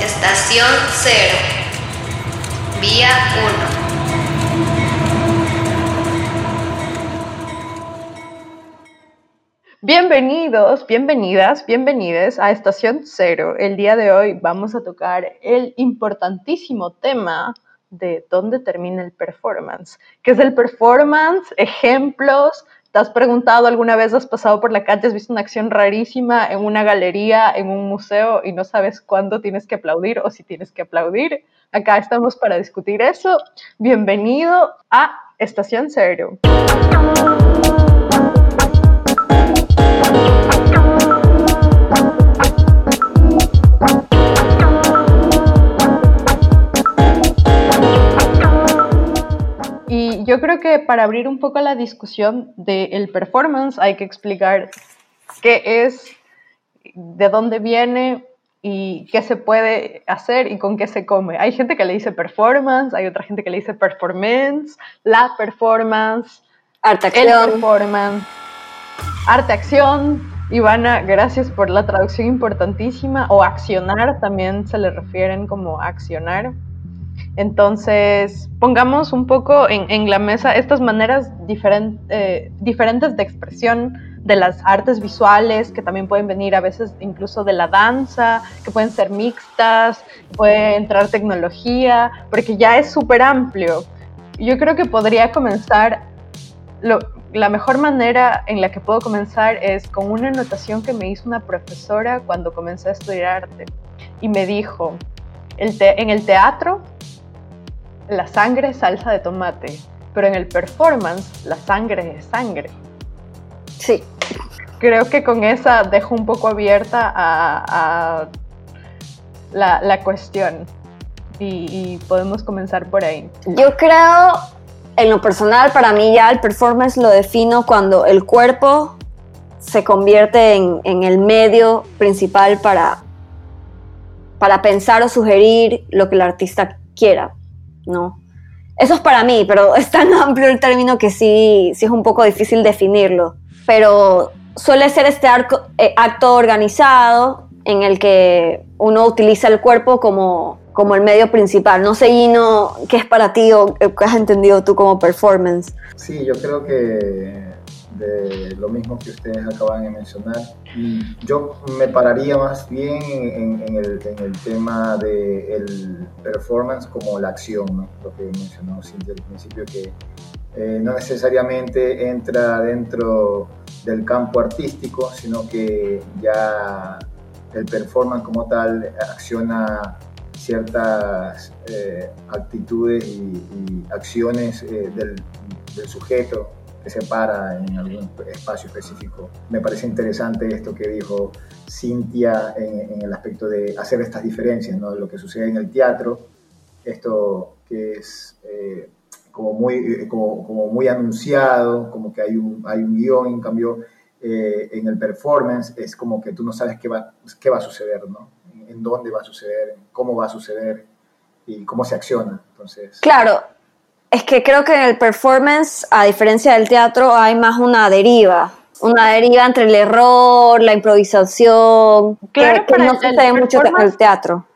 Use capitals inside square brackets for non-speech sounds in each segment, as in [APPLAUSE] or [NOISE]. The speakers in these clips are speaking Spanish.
Estación 0. Vía 1. Bienvenidos, bienvenidas, bienvenides a Estación Cero. El día de hoy vamos a tocar el importantísimo tema de dónde termina el performance. ¿Qué es el performance? Ejemplos. ¿Te has preguntado alguna vez, has pasado por la calle, has visto una acción rarísima en una galería, en un museo y no sabes cuándo tienes que aplaudir o si tienes que aplaudir? Acá estamos para discutir eso. Bienvenido a Estación Cero. Yo creo que para abrir un poco la discusión del performance hay que explicar qué es, de dónde viene y qué se puede hacer y con qué se come. Hay gente que le dice performance, hay otra gente que le dice performance, la performance, Arte el acción. performance, arte acción. Ivana, gracias por la traducción importantísima. O accionar también se le refieren como accionar. Entonces, pongamos un poco en, la mesa estas maneras eh, diferentes de expresión de las artes visuales, que también pueden venir a veces incluso de la danza, que pueden ser mixtas, puede entrar tecnología, porque ya es súper amplio. Yo creo que podría comenzar, la mejor manera en la que puedo comenzar es con una anotación que me hizo una profesora cuando comencé a estudiar arte. Y me dijo, en el teatro la sangre es salsa de tomate, pero en el performance la sangre es sangre. Sí. Creo que con esa dejo un poco abierta a, a la, la cuestión y, y podemos comenzar por ahí. Yo creo, en lo personal, para mí ya el performance lo defino cuando el cuerpo se convierte en, en el medio principal para, para pensar o sugerir lo que el artista quiera, ¿no? Eso es para mí, pero [LAUGHS] es tan amplio el término que sí, sí es un poco difícil definirlo. Pero suele ser este arco- eh, acto organizado en el que uno utiliza el cuerpo como, como el medio principal. No sé, Gino, qué es para ti o qué has entendido tú como performance. Sí, yo creo que de lo mismo que ustedes acaban de mencionar, y yo me pararía más bien en, en el, en el tema del performance como la acción, ¿no? lo que mencionó Cintia al principio, que eh, no necesariamente entra dentro del campo artístico, sino que ya el performance como tal acciona ciertas eh, actitudes y, y acciones eh, del, del sujeto que se para en algún espacio específico. Me parece interesante esto que dijo Cintia en, el aspecto de hacer estas diferencias, ¿no? lo que sucede en el teatro, esto que es eh, como, muy, eh, como, muy anunciado, como que hay un, hay guion, en cambio eh, en el performance es como que tú no sabes qué va, qué va a suceder, ¿no? En dónde va a suceder, cómo va a suceder y cómo se acciona. Entonces, Claro, es que creo que en el performance, a diferencia del teatro, hay más una deriva. Una deriva entre el error, la improvisación, Claro, que, no sucede mucho en el performance- teatro.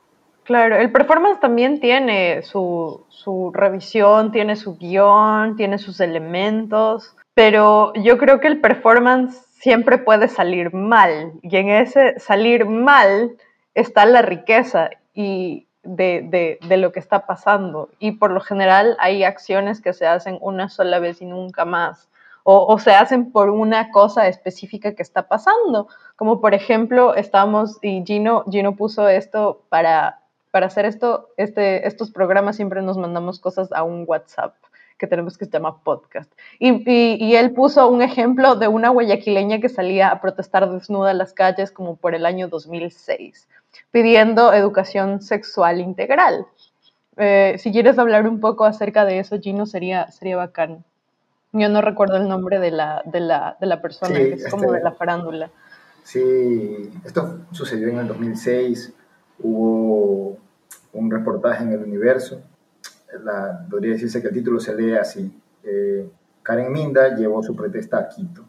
Claro, el performance también tiene su, su revisión, tiene su guion, tiene sus elementos, pero yo creo que el performance siempre puede salir mal y en ese salir mal está la riqueza y de, de, de lo que está pasando. Y por lo general hay acciones que se hacen una sola vez y nunca más. O, o se hacen por una cosa específica que está pasando, como por ejemplo estamos y Gino, Gino puso esto para para hacer esto, este, estos programas siempre nos mandamos cosas a un WhatsApp que tenemos que se llama podcast. Y, y, y, él puso un ejemplo de una guayaquileña que salía a protestar desnuda en las calles como por el año 2006, pidiendo educación sexual integral. Eh, si quieres hablar un poco acerca de eso, Gino, sería, sería bacán. Yo no recuerdo el nombre de la, de la, de la persona, Sí, que es como este- de la farándula. Sí, esto sucedió en el 2006. Hubo un reportaje en el Universo. La, podría decirse que el título se lee así. eh, Karen Minda llevó su protesta a Quito.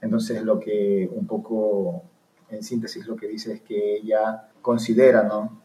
Entonces lo que un poco, en síntesis, lo que dice es que ella considera, ¿no?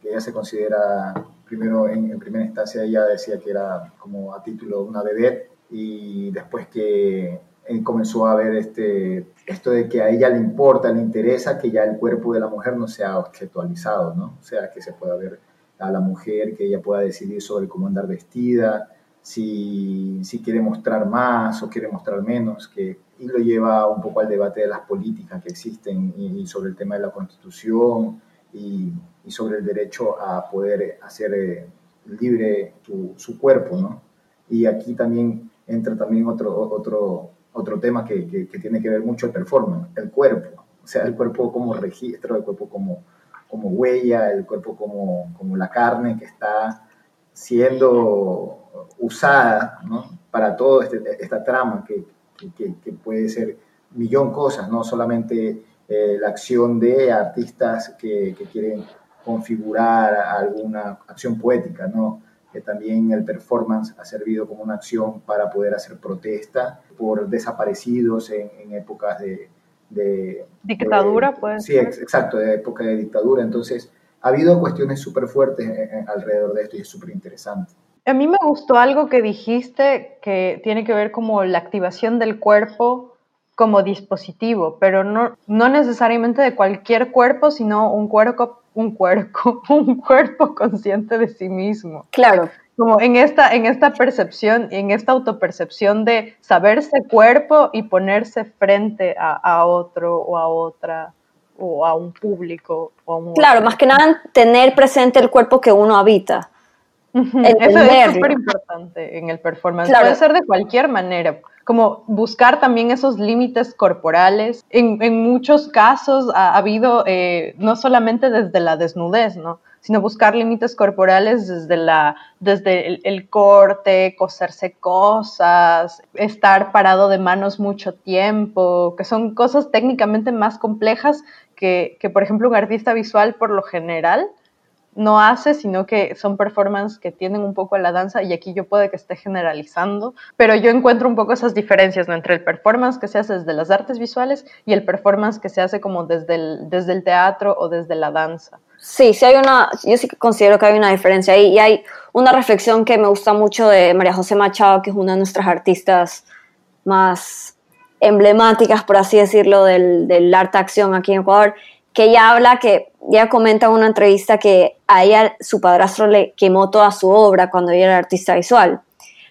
Que ella se considera, primero en, primera instancia ella decía que era como a título una bebé y después que comenzó a ver este, esto de que a ella le importa, le interesa que ya el cuerpo de la mujer no sea objetualizado, ¿no? O sea, que se pueda ver a la mujer, que ella pueda decidir sobre cómo andar vestida, si, si quiere mostrar más o quiere mostrar menos, que, y lo lleva un poco al debate de las políticas que existen y, sobre el tema de la constitución y, y, sobre el derecho a poder hacer eh, libre su, su, cuerpo, ¿no? Y aquí también entra también otro, otro, otro tema que, que, tiene que ver mucho el performance, el cuerpo, o sea, el cuerpo como registro, el cuerpo como, como huella, el cuerpo como, como la carne que está siendo usada ¿no? para toda este, esta trama que, que, que, puede ser millón cosas, no solamente eh, la acción de artistas que, quieren configurar alguna acción poética, ¿no? que también el performance ha servido como una acción para poder hacer protesta por desaparecidos en, épocas de, dictadura, pues. Sí, exacto, de época de dictadura. Entonces, ha habido cuestiones súper fuertes alrededor de esto y es súper interesante. A mí me gustó algo que dijiste que tiene que ver como la activación del cuerpo como dispositivo, pero no, no necesariamente de cualquier cuerpo, sino un cuerpo un cuerpo, [LAUGHS] un cuerpo consciente de sí mismo. Claro. Como en esta, en esta percepción, en esta autopercepción de saberse cuerpo y ponerse frente a, otro o a otra o a un público. O claro, más que nada tener presente el cuerpo que uno habita. Eso es súper importante en el performance. Puede ser de cualquier manera como buscar también esos límites corporales. En, muchos casos ha, habido, eh, no solamente desde la desnudez, ¿no? sino buscar límites corporales desde, la, desde el, corte, coserse cosas, estar parado de manos mucho tiempo, que son cosas técnicamente más complejas que, que por ejemplo, un artista visual por lo general no hace, sino que son performances que tienen un poco a la danza y aquí yo puede que esté generalizando, pero yo encuentro un poco esas diferencias entre el performance que se hace desde las artes visuales y el performance que se hace como desde el, desde el teatro o desde la danza. Sí, sí hay una, yo sí considero que hay una diferencia ahí y hay una reflexión que me gusta mucho de María José Machado, que es una de nuestras artistas más emblemáticas, por así decirlo, del, del arte acción aquí en Ecuador, que ella habla que, ella comenta en una entrevista que a ella su padrastro le quemó toda su obra cuando ella era artista visual.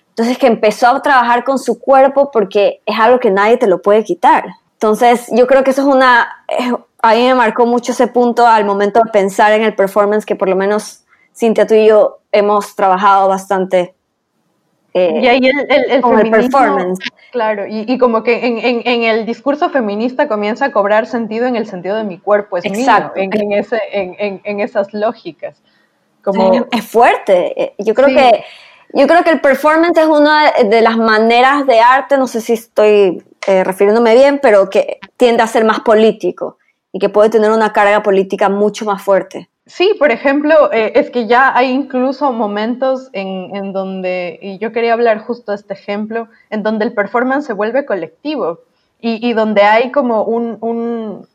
Entonces que empezó a trabajar con su cuerpo porque es algo que nadie te lo puede quitar. Entonces yo creo que eso es una, a mí me marcó mucho ese punto al momento de pensar en el performance que por lo menos Cintia tú y yo hemos trabajado bastante eh, y ahí el, el, performance. Claro, y, como que en, el discurso feminista comienza a cobrar sentido en el sentido de mi cuerpo, es Exacto. mío, en, ese, en, esas lógicas. Como... es fuerte. Eh, yo creo que yo creo que el performance es una de las maneras de arte, no sé si estoy eh, refiriéndome bien, pero que tiende a ser más político y que puede tener una carga política mucho más fuerte. Sí, por ejemplo, eh, es que ya hay incluso momentos en, donde, y yo quería hablar justo de este ejemplo, en donde el performance se vuelve colectivo y, donde hay como un,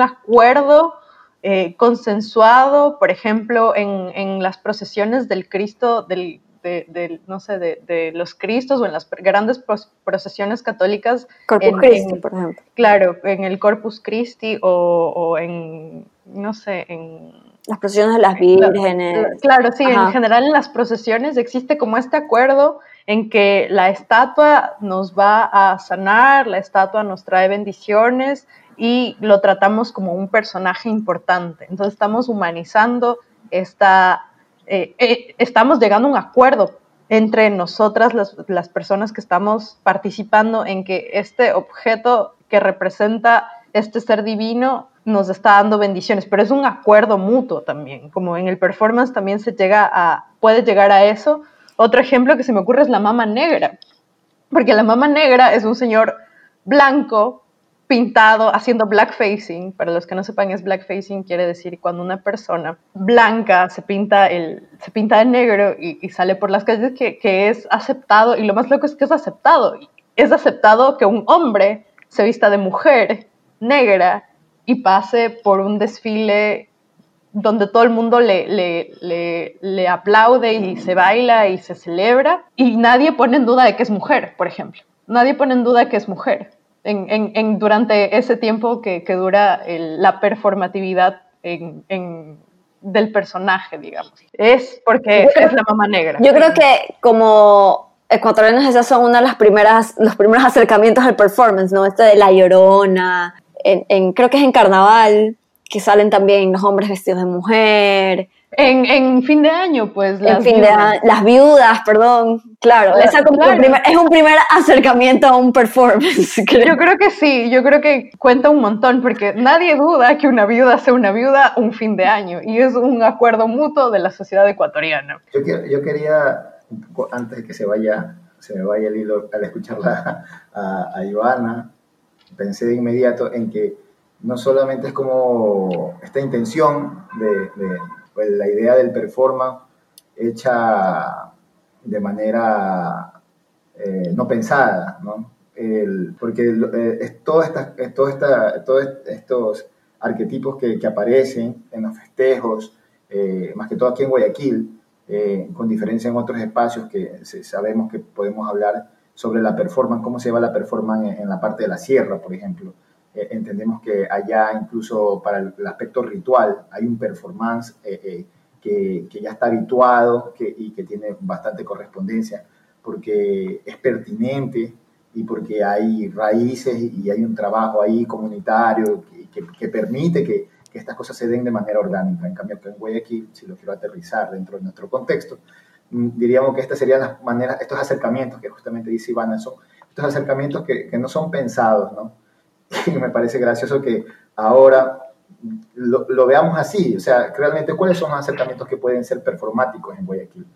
acuerdo eh, consensuado, por ejemplo, en, las procesiones del Cristo, del, de, no sé, de, los Cristos o en las grandes procesiones católicas. Corpus Christi, por ejemplo. Claro, en el Corpus Christi o, o en, no sé, en las procesiones de las vírgenes. Claro, sí, en general en las procesiones existe como este acuerdo en que la estatua nos va a sanar, la estatua nos trae bendiciones y lo tratamos como un personaje importante. Entonces estamos humanizando esta, eh, eh, estamos llegando a un acuerdo entre nosotras, las, las personas que estamos participando en que este objeto que representa este ser divino nos está dando bendiciones, pero es un acuerdo mutuo también, como en el performance también se llega a, puede llegar a eso. Otro ejemplo que se me ocurre es la mama negra, porque la mama negra es un señor blanco pintado haciendo blackfacing. Para los que no sepan, es blackfacing quiere decir cuando una persona blanca se pinta el, se pinta de negro y, sale por las calles que, que, es aceptado. Y lo más loco es que es aceptado. Es aceptado que un hombre se vista de mujer negra y pase por un desfile donde todo el mundo le, le, le, aplaude y se baila y se celebra y nadie pone en duda de que es mujer, por ejemplo. Nadie pone en duda que es mujer en, en, durante ese tiempo que, que dura la performatividad del personaje, digamos. Es porque es la mamá negra. Yo creo que como ecuatorianos esos son una de las primeras, los primeros acercamientos al performance, ¿no? Esto de La Llorona, en, creo que es en Carnaval, que salen también los hombres vestidos de mujer. En, en fin de año, pues. Las fin viudas. de las viudas, perdón. Claro, es un primer acercamiento a un performance. [LAUGHS] Yo creo que sí, yo creo que cuenta un montón, porque nadie duda que una viuda sea una viuda un fin de año, y es un acuerdo mutuo de la sociedad ecuatoriana. Yo, yo quería, antes de que se vaya, se me vaya el hilo al escucharla a, a Ivana, pensé de inmediato en que no solamente es como esta intención de, la idea del performance hecha de manera eh, no pensada, ¿no? porque eh, es toda esta, esta, todos estos arquetipos que, que, aparecen en los festejos, eh, más que todo aquí en Guayaquil, con diferencia en otros espacios que sabemos que podemos hablar sobre la performance, cómo se va la performance en, la parte de la sierra, por ejemplo. Eh, entendemos que allá incluso para el, aspecto ritual hay un performance eh, eh, que, que, ya está habituado que, y que tiene bastante correspondencia porque es pertinente y porque hay raíces y hay un trabajo ahí comunitario que, que permite que, estas cosas se den de manera orgánica. En cambio, que en Guayaquil, si lo quiero aterrizar dentro de nuestro contexto, diríamos que estas serían las maneras, estos acercamientos que justamente dice Ivana, son estos acercamientos que, que no son pensados, ¿no? [LAUGHS] y me parece gracioso que ahora lo, veamos así, o sea, realmente cuáles son los acercamientos que pueden ser performáticos en Guayaquil.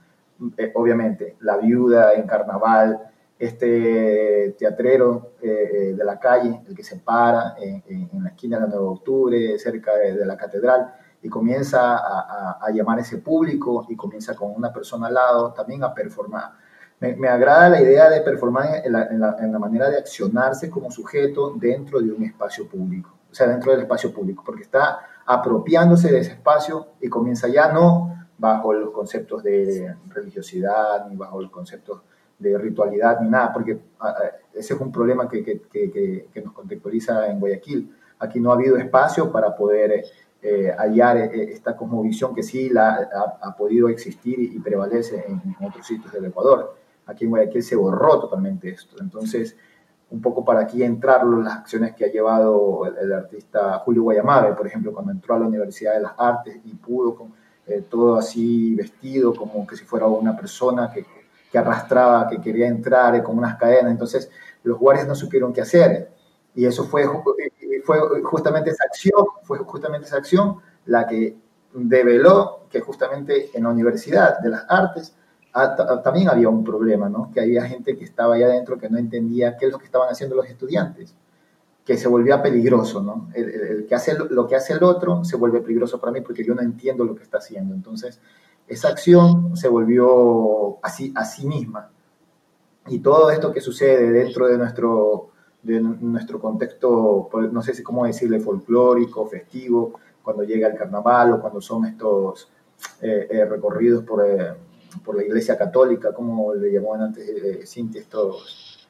Eh, obviamente, la viuda en carnaval, este teatrero eh, eh, de la calle, el que se para en, la esquina del 9 de octubre, cerca de, la catedral, y comienza a, a, llamar a ese público y comienza con una persona al lado también a performar me, agrada la idea de performar en la, manera de accionarse como sujeto dentro de un espacio público, o sea, dentro del espacio público, porque está apropiándose de ese espacio y comienza ya no bajo los conceptos de religiosidad, ni bajo los conceptos de ritualidad, ni nada, porque ese es un problema que, que, que, nos contextualiza en Guayaquil. Aquí no ha habido espacio para poder eh, hallar eh, esta cosmovisión que sí la, ha, podido existir y, prevalece en, en, otros sitios del Ecuador. Aquí en Guayaquil se borró totalmente esto. Entonces, un poco para aquí entrar las acciones que ha llevado el, artista Julio Guayamabe, por ejemplo, cuando entró a la Universidad de las Artes y pudo con, eh, todo así vestido como que si fuera una persona que, que arrastraba, que quería entrar eh, con unas cadenas. Entonces, los guardias no supieron qué hacer. Y eso fue, fue justamente esa acción, fue justamente esa acción la que develó que justamente en la Universidad de las Artes también había un problema, ¿no? Que había gente que estaba allá adentro que no entendía qué es lo que estaban haciendo los estudiantes, que se volvía peligroso, ¿no? El, que hace lo que hace el otro se vuelve peligroso para mí porque yo no entiendo lo que está haciendo. Entonces, esa acción se volvió así a sí misma. Y todo esto que sucede dentro de nuestro, de nuestro contexto, no sé si cómo decirle, folclórico, festivo, cuando llega el carnaval o cuando son estos eh, eh, recorridos por... Eh, por la Iglesia Católica, como le llamaban antes eh, Cintia, estos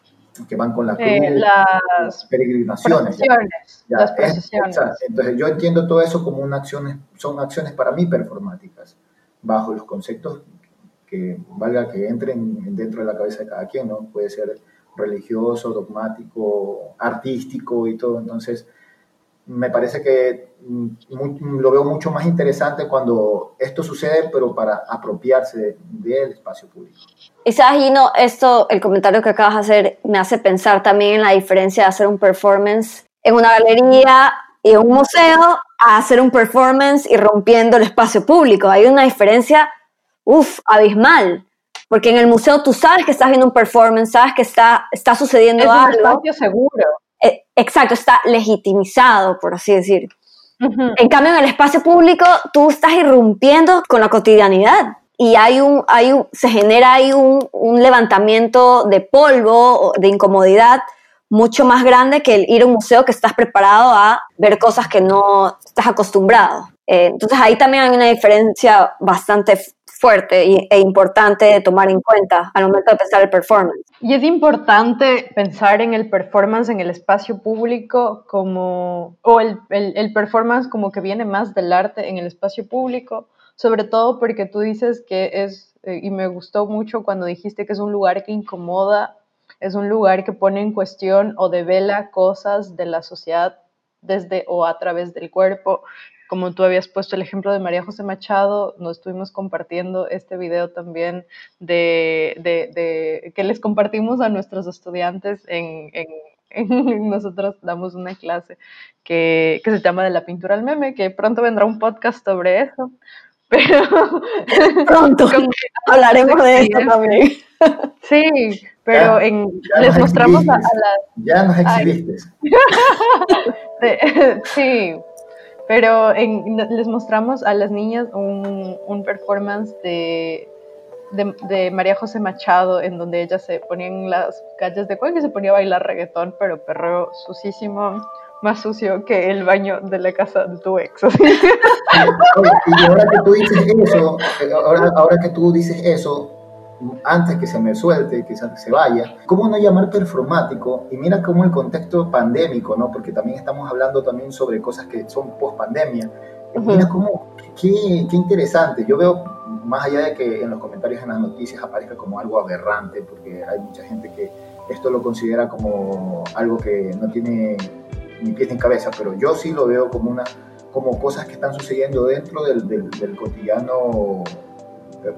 que van con la cruz, eh, las peregrinaciones. las procesiones. entonces yo entiendo todo eso como una acciones, son acciones para mí performáticas, bajo los conceptos que valga que entren dentro de la cabeza de cada quien, ¿no? Puede ser religioso, dogmático, artístico y todo. Entonces, me parece que mm, lo veo mucho más interesante cuando esto sucede, pero para apropiarse del espacio público. Y sabes, Gino, esto, el comentario que acabas de hacer, me hace pensar también en la diferencia de hacer un performance en una galería y en un museo a hacer un performance y rompiendo el espacio público. Hay una diferencia, uff, abismal. Porque en el museo tú sabes que estás viendo un performance, sabes que está, está sucediendo es algo. Es un espacio seguro eh, exacto, está legitimizado, por así decir. Ujú. En cambio, en el espacio público, tú estás irrumpiendo con la cotidianidad y hay un, hay un, se genera ahí un, un levantamiento de polvo, de incomodidad mucho más grande que el ir a un museo que estás preparado a ver cosas que no estás acostumbrado. Eh, entonces ahí también hay una diferencia bastante fuerte e importante de tomar en cuenta al momento de pensar el performance. Y es importante pensar en el performance en el espacio público como, o el, el- el performance como que viene más del arte en el espacio público, sobre todo porque tú dices que es, eh, y me gustó mucho cuando dijiste que es un lugar que incomoda, es un lugar que pone en cuestión o devela cosas de la sociedad desde o a través del cuerpo. Como tú habías puesto el ejemplo de María José Machado, nos estuvimos compartiendo este video también de, de- de- que les compartimos a nuestros estudiantes en, en- [LAUGHS] en- nosotros damos una clase que, que se llama de la pintura al meme, que pronto vendrá un podcast sobre eso. [LAUGHS] Pero Pronto [LAUGHS] hablaremos de esto Sí, también. sí, pero Ya, en, ya les mostramos a, las Ya nos exhibiste. sí, pero en- les mostramos a las niñas un, un performance de, de, María José Machado, en donde ella se ponía en las calles de Cuenca y se ponía a bailar reggaetón, pero perreo sucísimo, más sucio que el baño de la casa de tu ex. [LAUGHS] y ahora que tú dices eso, eh, ahora, ahora que tú dices eso, antes que se me suelte, que se, vaya, ¿cómo no llamar performático? Y mira cómo el contexto pandémico, ¿no? Porque también estamos hablando también sobre cosas que son post pandemia. Mira cómo, qué, qué interesante. Yo veo, más allá de que en los comentarios en las noticias aparezca como algo aberrante, porque hay mucha gente que esto lo considera como algo que no tiene ni pies ni cabeza, pero yo sí lo veo como una como cosas que están sucediendo dentro del, del, del cotidiano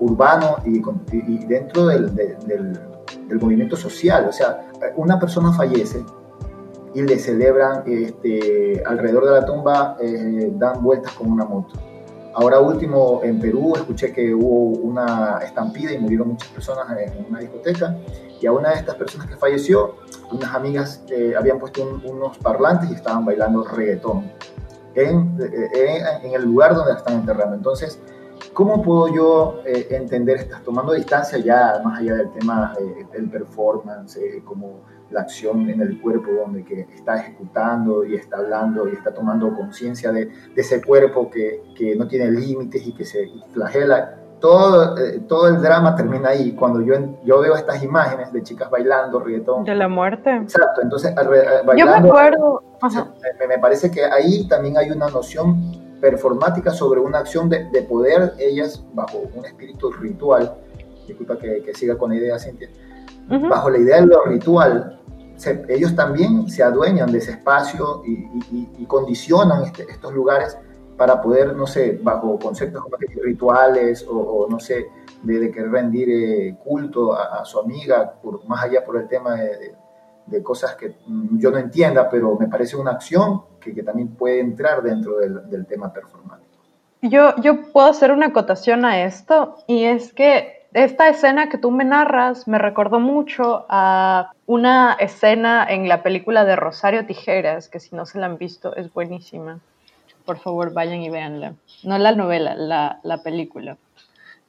urbano y, y- dentro del, del- del- del movimiento social. O sea, una persona fallece y le celebran este, alrededor de la tumba, eh, dan vueltas con una moto. Ahora último, en Perú escuché que hubo una estampida y murieron muchas personas en una discoteca y a una de estas personas que falleció, unas amigas eh, habían puesto un- unos parlantes y estaban bailando reggaetón en, eh, en, en el lugar donde la están enterrando. Entonces, ¿cómo puedo yo eh, entender, estás tomando distancia ya más allá del tema eh, del performance, eh, como la acción en el cuerpo donde que está ejecutando y está hablando y está tomando conciencia de, de ese cuerpo que, que no tiene límites y que se flagela? Todo, eh, todo el drama termina ahí, cuando yo, yo veo estas imágenes de chicas bailando reggaetón. De la muerte. Exacto, entonces alre- Yo me bailando, acuerdo. ajá. me, me parece que ahí también hay una noción performática sobre una acción de, de poder, ellas bajo un espíritu ritual, disculpa que, que siga con la idea, Cintia, bajo la idea de lo ritual, se- ellos también se adueñan de ese espacio y, y- y- y condicionan este- estos lugares para poder, no sé, bajo conceptos como que rituales o, o no sé, de, de querer rendir eh, culto a, a su amiga, por, más allá por el tema de, de- de cosas que mm, yo no entienda, pero me parece una acción que, que también puede entrar dentro del, del tema performático. Yo, yo puedo hacer una acotación a esto y es que esta escena que tú me narras me recordó mucho a una escena en la película de Rosario Tijeras, que si no se la han visto es buenísima. Por favor, vayan y véanla. No la novela, la, la película,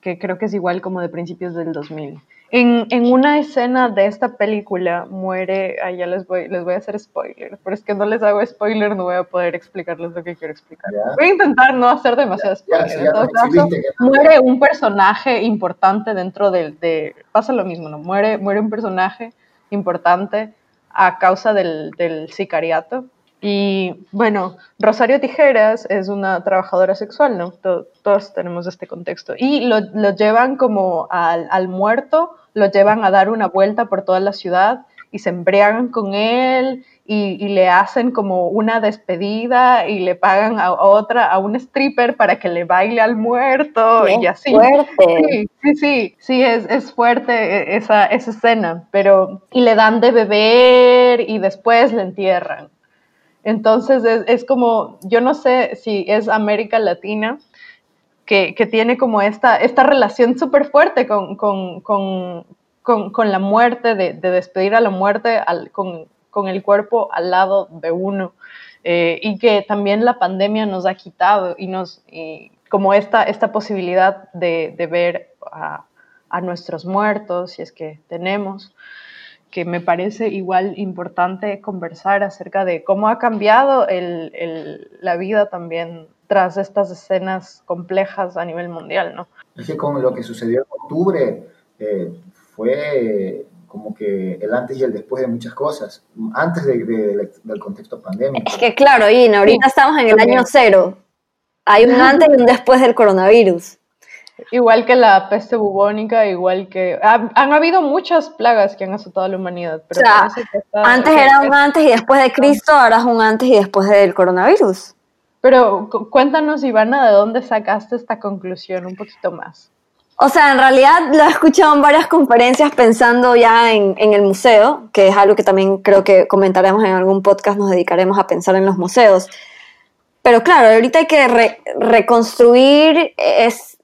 que creo que es igual como de principios del 2000. En, en una escena de esta película muere, ah, ya les voy, les voy a hacer spoiler, pero es que no les hago spoiler, no voy a poder explicarles lo que quiero explicar. Voy a intentar no hacer demasiado spoiler. caso, muere un personaje importante dentro del, de, pasa lo mismo, ¿no? Muere, muere un personaje importante a causa del, del sicariato. Y bueno, Rosario Tijeras es una trabajadora sexual, ¿no? To- todos tenemos este contexto. Y lo, lo llevan como al, al muerto, lo llevan a dar una vuelta por toda la ciudad y se embriagan con él y, y le hacen como una despedida y le pagan a, otra, a un stripper para que le baile al muerto Qué y así. fuerte. Sí, sí, sí, sí, es, es fuerte esa, esa escena, pero y le dan de beber y después le entierran. Entonces es, como, yo no sé si es América Latina que, que tiene como esta, esta relación súper fuerte con, con, con, con, la muerte, de, de despedir a la muerte al- con, el cuerpo al lado de uno eh, y que también la pandemia nos ha quitado y nos, como esta, esta posibilidad de, de ver a, a, nuestros muertos, si es que tenemos, que me parece igual importante conversar acerca de cómo ha cambiado el, el, la vida también tras estas escenas complejas a nivel mundial, ¿no? Es que con lo que sucedió en octubre eh, fue como que el antes y el después de muchas cosas, antes de, de, del contexto pandémico. Es que claro, Ina, ahorita sí, estamos en el año cero. Hay un antes y un después del coronavirus. Igual que la peste bubónica, igual que... Han, han habido muchas plagas que han azotado a la humanidad. Pero o sea, está, antes era un antes y después de Cristo, ahora es un antes y después del coronavirus. Pero cuéntanos, Ivana, ¿de dónde sacaste esta conclusión un poquito más? O sea, en realidad lo he escuchado en varias conferencias pensando ya en, en, el museo, que es algo que también creo que comentaremos en algún podcast, nos dedicaremos a pensar en los museos. Pero claro, ahorita hay que re, reconstruir es,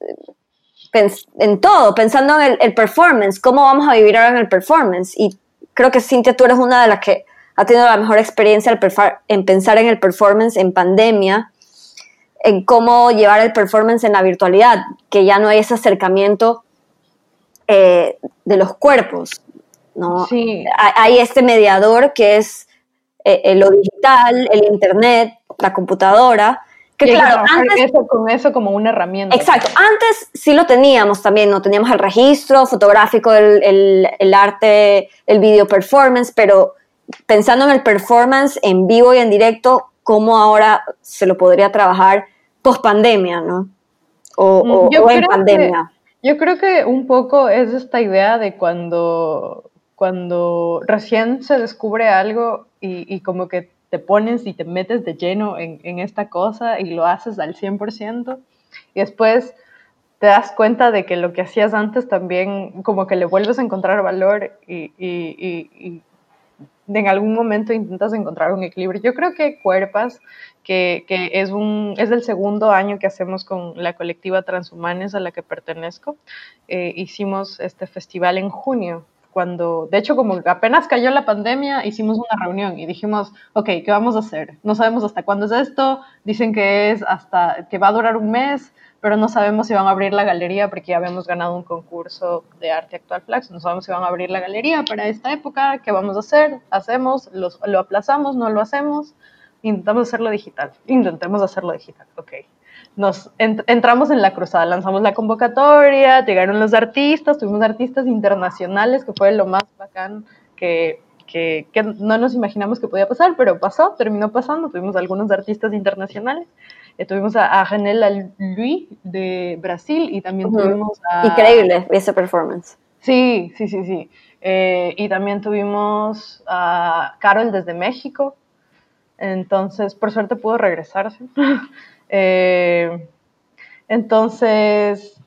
en todo, pensando en el, el, performance, cómo vamos a vivir ahora en el performance. Y creo que Cintia, tú eres una de las que ha tenido la mejor experiencia en pensar en el performance en pandemia, en cómo llevar el performance en la virtualidad, que ya no hay ese acercamiento eh, de los cuerpos. ¿no? Sí. Hay este mediador que es eh, lo digital, el internet, la computadora. Que claro, antes, eso, con eso como una herramienta. Exacto, antes sí lo teníamos también, no teníamos el registro fotográfico, el, el, el arte, el video performance, pero pensando en el performance en vivo y en directo, ¿cómo ahora se lo podría trabajar post pandemia, ¿no? O, o, o en pandemia. Que, yo creo que un poco es esta idea de cuando, cuando recién se descubre algo y, y como que te pones y te metes de lleno en, en esta cosa y lo haces al 100% y después te das cuenta de que lo que hacías antes también como que le vuelves a encontrar valor y, y, y en algún momento intentas encontrar un equilibrio. Yo creo que Cuerpas, que, que, es, un, es el segundo año que hacemos con la colectiva Transhumanes a la que pertenezco, eh, hicimos este festival en junio. Cuando, de hecho, como apenas cayó la pandemia, hicimos una reunión y dijimos, ok, ¿qué vamos a hacer? No sabemos hasta cuándo es esto, dicen que es hasta, que va a durar un mes, pero no sabemos si van a abrir la galería porque ya habíamos ganado un concurso de arte actual Flax, no sabemos si van a abrir la galería para esta época, qué vamos a hacer, hacemos, lo aplazamos, no lo hacemos, intentamos hacerlo digital, intentemos hacerlo digital, ok. Nos ent entramos en la cruzada, lanzamos la convocatoria, llegaron los artistas, tuvimos artistas internacionales, que fue lo más bacán que, que, que no nos imaginamos que podía pasar, pero pasó, terminó pasando, tuvimos algunos artistas internacionales. Eh, tuvimos a, a Janela Luis de Brasil y también uh -huh. tuvimos a... Increíble ese performance. Sí, sí, sí, sí. Eh, y también tuvimos a Carol desde México. Entonces, por suerte pudo regresarse. [LAUGHS] eh, entonces,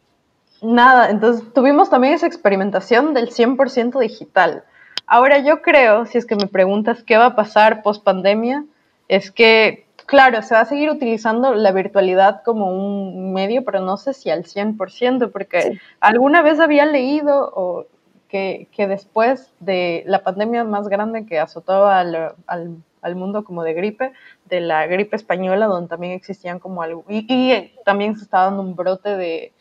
nada, entonces tuvimos también esa experimentación del 100% digital. Ahora yo creo, si es que me preguntas qué va a pasar post pandemia, es que claro, se va a seguir utilizando la virtualidad como un medio, pero no sé si al 100%, porque sí. alguna vez había leído o que, que, después de la pandemia más grande que azotó al, al, al, mundo como de gripe, de la gripe española, donde también existían como algo, y, y también se estaba dando un brote de,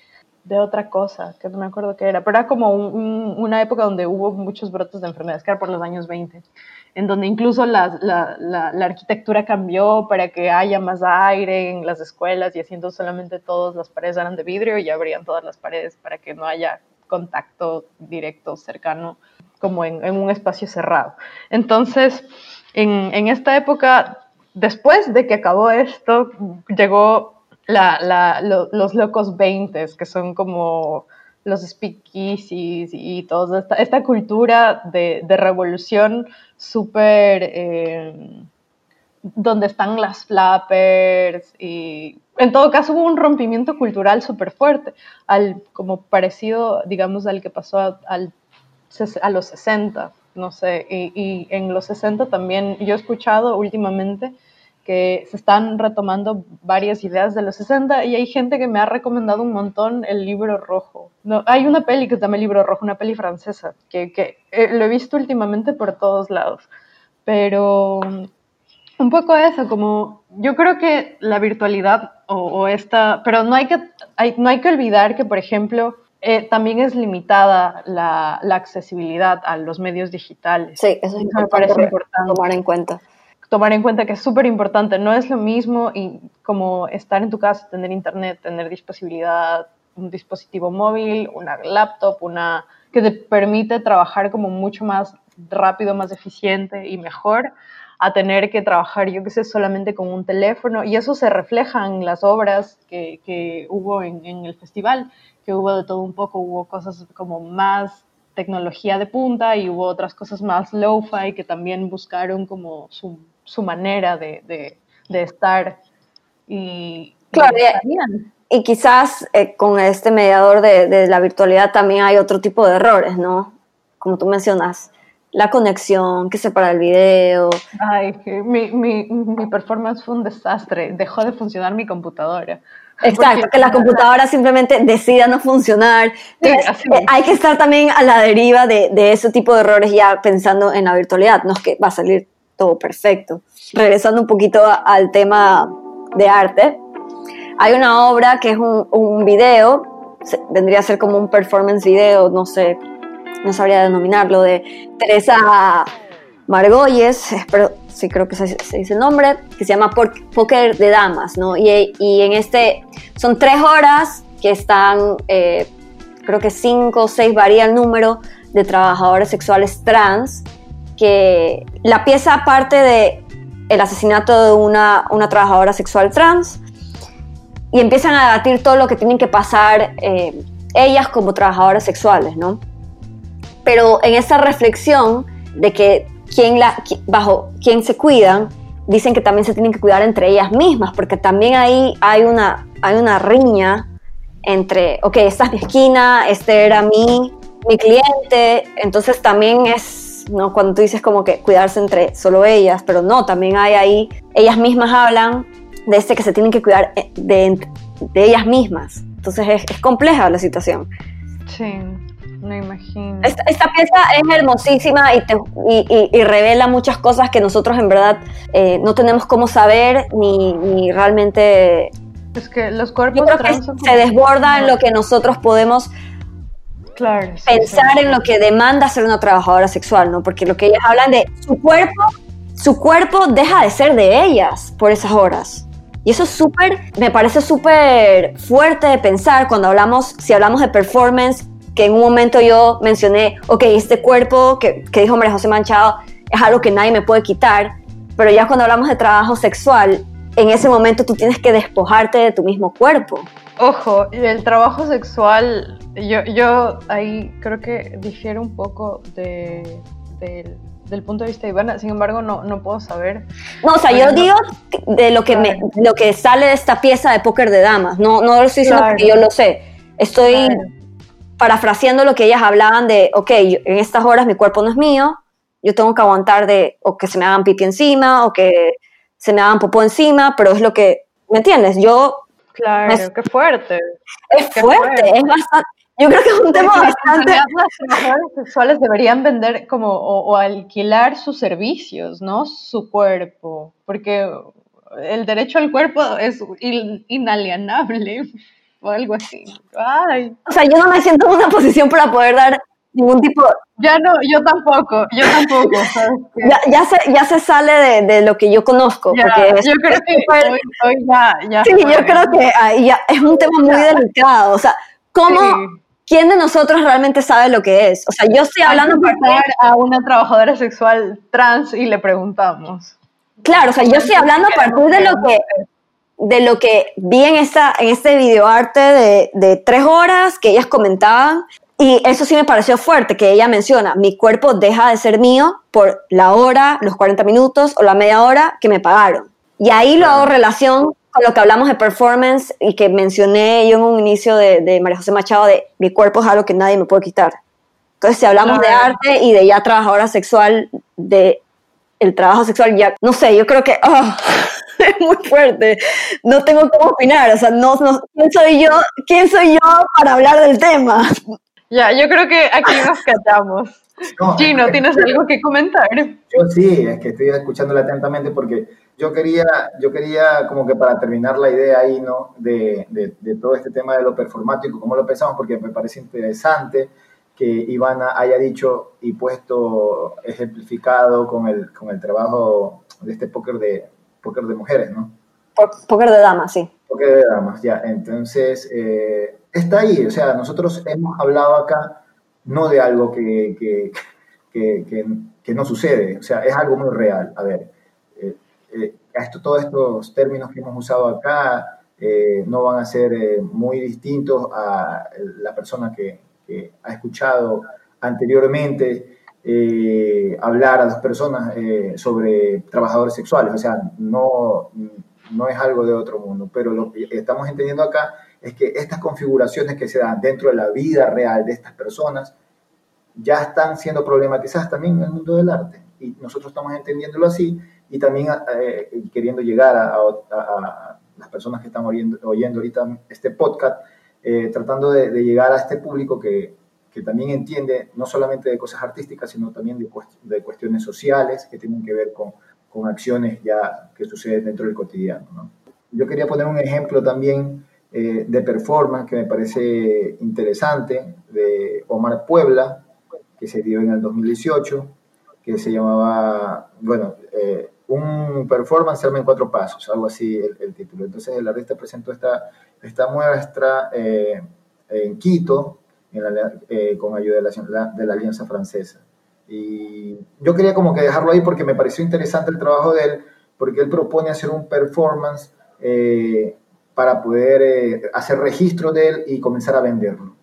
de otra cosa, que no me acuerdo qué era, pero era como un, un, una época donde hubo muchos brotes de enfermedades, que era por los años 20 en donde incluso la, la, la, la, arquitectura cambió para que haya más aire en las escuelas y haciendo solamente todas las paredes eran de vidrio y abrían todas las paredes para que no haya contacto directo, cercano, como en, en un espacio cerrado. Entonces, en, esta época, después de que acabó esto, llegó lo, los locos 20, que son como los speakeasies y toda esta, cultura de, revolución súper eh, donde están las flappers y en todo caso hubo un rompimiento cultural súper fuerte, al, como parecido, digamos, al que pasó a los 60, no sé, y, y, en los 60 también yo he escuchado últimamente que se están retomando varias ideas de los 60 y hay gente que me ha recomendado un montón el libro rojo. No, hay una peli que se llama El libro rojo, una peli francesa, que, que eh, lo he visto últimamente por todos lados. Pero un poco eso, como yo creo que la virtualidad o, esta, pero no hay que, no hay que olvidar que, por ejemplo, eh, también es limitada la, la, accesibilidad a los medios digitales. Sí, eso, me parece importante tomar en cuenta. Tomar en cuenta que es súper importante. No es lo mismo y como estar en tu casa, tener internet, tener disponibilidad, un dispositivo móvil, una laptop, una que te permite trabajar como mucho más rápido, más eficiente y mejor a tener que trabajar, yo qué sé, solamente con un teléfono. Y eso se refleja en las obras que, que hubo en, en, el festival, que hubo de todo un poco, hubo cosas como más tecnología de punta y hubo otras cosas más low-fi que también buscaron como su, su manera de, de, de, estar. Y, claro, y, y quizás eh, con este mediador de, de la virtualidad también hay otro tipo de errores, ¿no? Como tú mencionas la conexión, que se para el video. Ay, mi, mi, mi performance fue un desastre. Dejó de funcionar mi computadora. Exacto, que la computadora simplemente decida no funcionar. Eh, hay que estar también a la deriva de, de, ese tipo de errores ya pensando en la virtualidad, no es que va a salir todo perfecto. Regresando un poquito al tema de arte, hay una obra que es un, un video, vendría a ser como un performance video, no sé no sabría denominarlo, de Teresa Margolles, pero sí creo que se, dice el nombre, que se llama Póker de Damas, ¿no? Y, y, en este son tres horas que están, eh, creo que cinco o seis varía el número de trabajadores sexuales trans, que la pieza parte de el asesinato de una, una trabajadora sexual trans y empiezan a debatir todo lo que tienen que pasar eh, ellas como trabajadoras sexuales, ¿no? Pero en esa reflexión de que quien la, bajo quién se cuidan, dicen que también se tienen que cuidar entre ellas mismas, porque también ahí hay una, hay una riña entre, ok, esta es mi esquina, este era mi, mi cliente, entonces también es, ¿no? Cuando tú dices como que cuidarse entre solo ellas, pero no, también hay ahí, ellas mismas hablan de este que se tienen que cuidar eh, de, de ellas mismas, entonces es, es compleja la situación. Sí. No imagino. Esta, pieza es hermosísima y, y, revela muchas cosas que nosotros en verdad eh, no tenemos cómo saber ni, realmente... Es que los cuerpos trans se desborda en lo que nosotros podemos claro, pensar en lo que demanda ser una trabajadora sexual, ¿no? Porque lo que ellas hablan de su cuerpo, su cuerpo deja de ser de ellas por esas horas. Y eso es súper, me parece súper fuerte de pensar cuando hablamos, si hablamos de performance que en un momento yo mencioné, ok, este cuerpo que, que dijo María José Manchado es algo que nadie me puede quitar, pero ya cuando hablamos de trabajo sexual, en ese momento tú tienes que despojarte de tu mismo cuerpo. Ojo, el trabajo sexual, yo, yo ahí creo que difiere un poco de, del punto de vista de Ivana, sin embargo no, no puedo saber. No, o sea, yo digo de lo que, me, lo que sale de esta pieza de póker de damas, no, no lo estoy diciendo porque yo lo sé, estoy parafraseando lo que ellas hablaban de, ok, en estas horas mi cuerpo no es mío, yo tengo que aguantar de o que se me hagan pipi encima o que se me hagan popó encima, pero es lo que, ¿me entiendes? Yo... Claro, qué fuerte. Es fuerte, es bastante... Yo creo que es un tema bastante... Las trabajadoras sexuales deberían vender como o, alquilar sus servicios, ¿no? Su cuerpo, porque el derecho al cuerpo es inalienable o algo así. Ay. O sea, yo no me siento en una posición para poder dar ningún tipo... Ya no, yo tampoco, yo tampoco. ya, ya, se, ya se sale de, de lo que yo conozco. porque yo creo que hoy, ya, ya... Sí, yo creo que ahí ya, es un tema muy delicado. O sea, ¿cómo... ¿Quién de nosotros realmente sabe lo que es? O sea, yo estoy hablando para a una trabajadora sexual trans y le preguntamos. Claro, o sea, yo estoy hablando a partir de lo que de lo que vi en, esta, en este videoarte de, de tres horas que ellas comentaban. Y eso sí me pareció fuerte, que ella menciona, mi cuerpo deja de ser mío por la hora, los 40 minutos o la media hora que me pagaron. Y ahí lo hago relación con lo que hablamos de performance y que mencioné yo en un inicio de, de María José Machado, de mi cuerpo es algo que nadie me puede quitar. Entonces, si hablamos de arte y de ya trabajadora sexual, de el trabajo sexual, ya, no sé, yo creo que... Ah, [LAUGHS] es muy fuerte. No tengo cómo opinar. O sea, no, no, ¿quién soy yo? ¿Quién soy yo para hablar del tema? [LAUGHS] Ya, yo creo que aquí nos cachamos. [LAUGHS] No, Gino, ¿tienes algo que comentar? Yo sí, es que estoy escuchándole atentamente porque yo quería, yo quería como que para terminar la idea ahí, ¿no? De, de, de todo este tema de lo performático, cómo lo pensamos, porque me parece interesante que Ivana haya dicho y puesto ejemplificado con el, con el trabajo de este póker de, póker de mujeres, ¿no? Póker de damas, sí. Póker de damas, ya. Entonces, eh, está ahí, o sea, nosotros hemos hablado acá no de algo que, que, que, que, no sucede, o sea, es algo muy real. A ver, eh, eh, esto, todos estos términos que hemos usado acá eh, no van a ser eh, muy distintos a la persona que, que ha escuchado anteriormente eh, hablar a las personas eh, sobre trabajadores sexuales. O sea, no, no es algo de otro mundo, pero lo que estamos entendiendo acá es que estas configuraciones que se dan dentro de la vida real de estas personas ya están siendo problematizadas también en el mundo del arte. Y nosotros estamos entendiéndolo así y también eh, queriendo llegar a, a, a, las personas que están oyendo, oyendo ahorita este podcast eh, tratando de, llegar a este público que, que, también entiende no solamente de cosas artísticas, sino también de cuestiones sociales que tienen que ver con, con, acciones ya que suceden dentro del cotidiano. ¿no? Yo quería poner un ejemplo también eh, de performance que me parece interesante, de Omar Puebla, que se dio en el 2018, que se llamaba, bueno, eh, un performance arma en cuatro pasos, algo así el, el título. Entonces el artista presentó esta, esta muestra eh, en Quito en la, eh, con ayuda de la, de la, Alianza Francesa. Y yo quería como que dejarlo ahí porque me pareció interesante el trabajo de él, porque él propone hacer un performance eh, para poder eh, hacer registro de él y comenzar a venderlo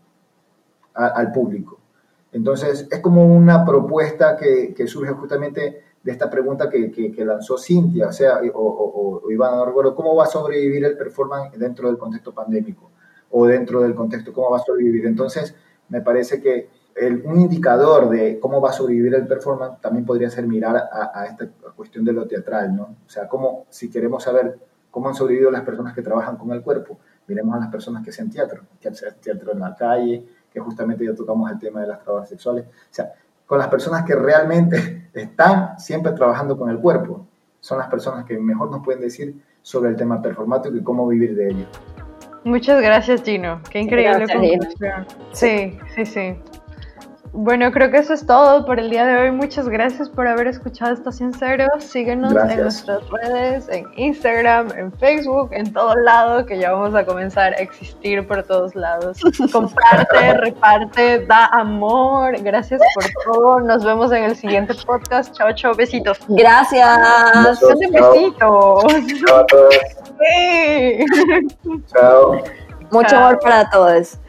a, al público. Entonces es como una propuesta que, que surge justamente de esta pregunta que, que, que, lanzó Cintia, o sea, o, o, o Iván, no recuerdo, ¿cómo va a sobrevivir el performance dentro del contexto pandémico? O dentro del contexto, ¿cómo va a sobrevivir? Entonces, me parece que el, un indicador de cómo va a sobrevivir el performance también podría ser mirar a, a esta cuestión de lo teatral, ¿no? O sea, cómo, si queremos saber cómo han sobrevivido las personas que trabajan con el cuerpo, miremos a las personas que hacen teatro, que hacen teatro en la calle, que justamente ya tocamos el tema de las trabajas sexuales. O sea, con las personas que realmente [LAUGHS] están siempre trabajando con el cuerpo. Son las personas que mejor nos pueden decir sobre el tema performático y cómo vivir de ello. Muchas gracias, Gino. Qué increíble conclusión. Sí, sí, sí. Bueno, creo que eso es todo por el día de hoy. Muchas gracias por haber escuchado Estación Cero. Síguenos gracias. en nuestras redes, en Instagram, en Facebook, en todo lado, que ya vamos a comenzar a existir por todos lados. [LAUGHS] Comparte, reparte, da amor. Gracias por todo. Nos vemos en el siguiente podcast. Chao, chao. Besitos. Gracias. Besos, besitos. Chao a todos. Sí. Chao. Mucho Chao. amor para todos.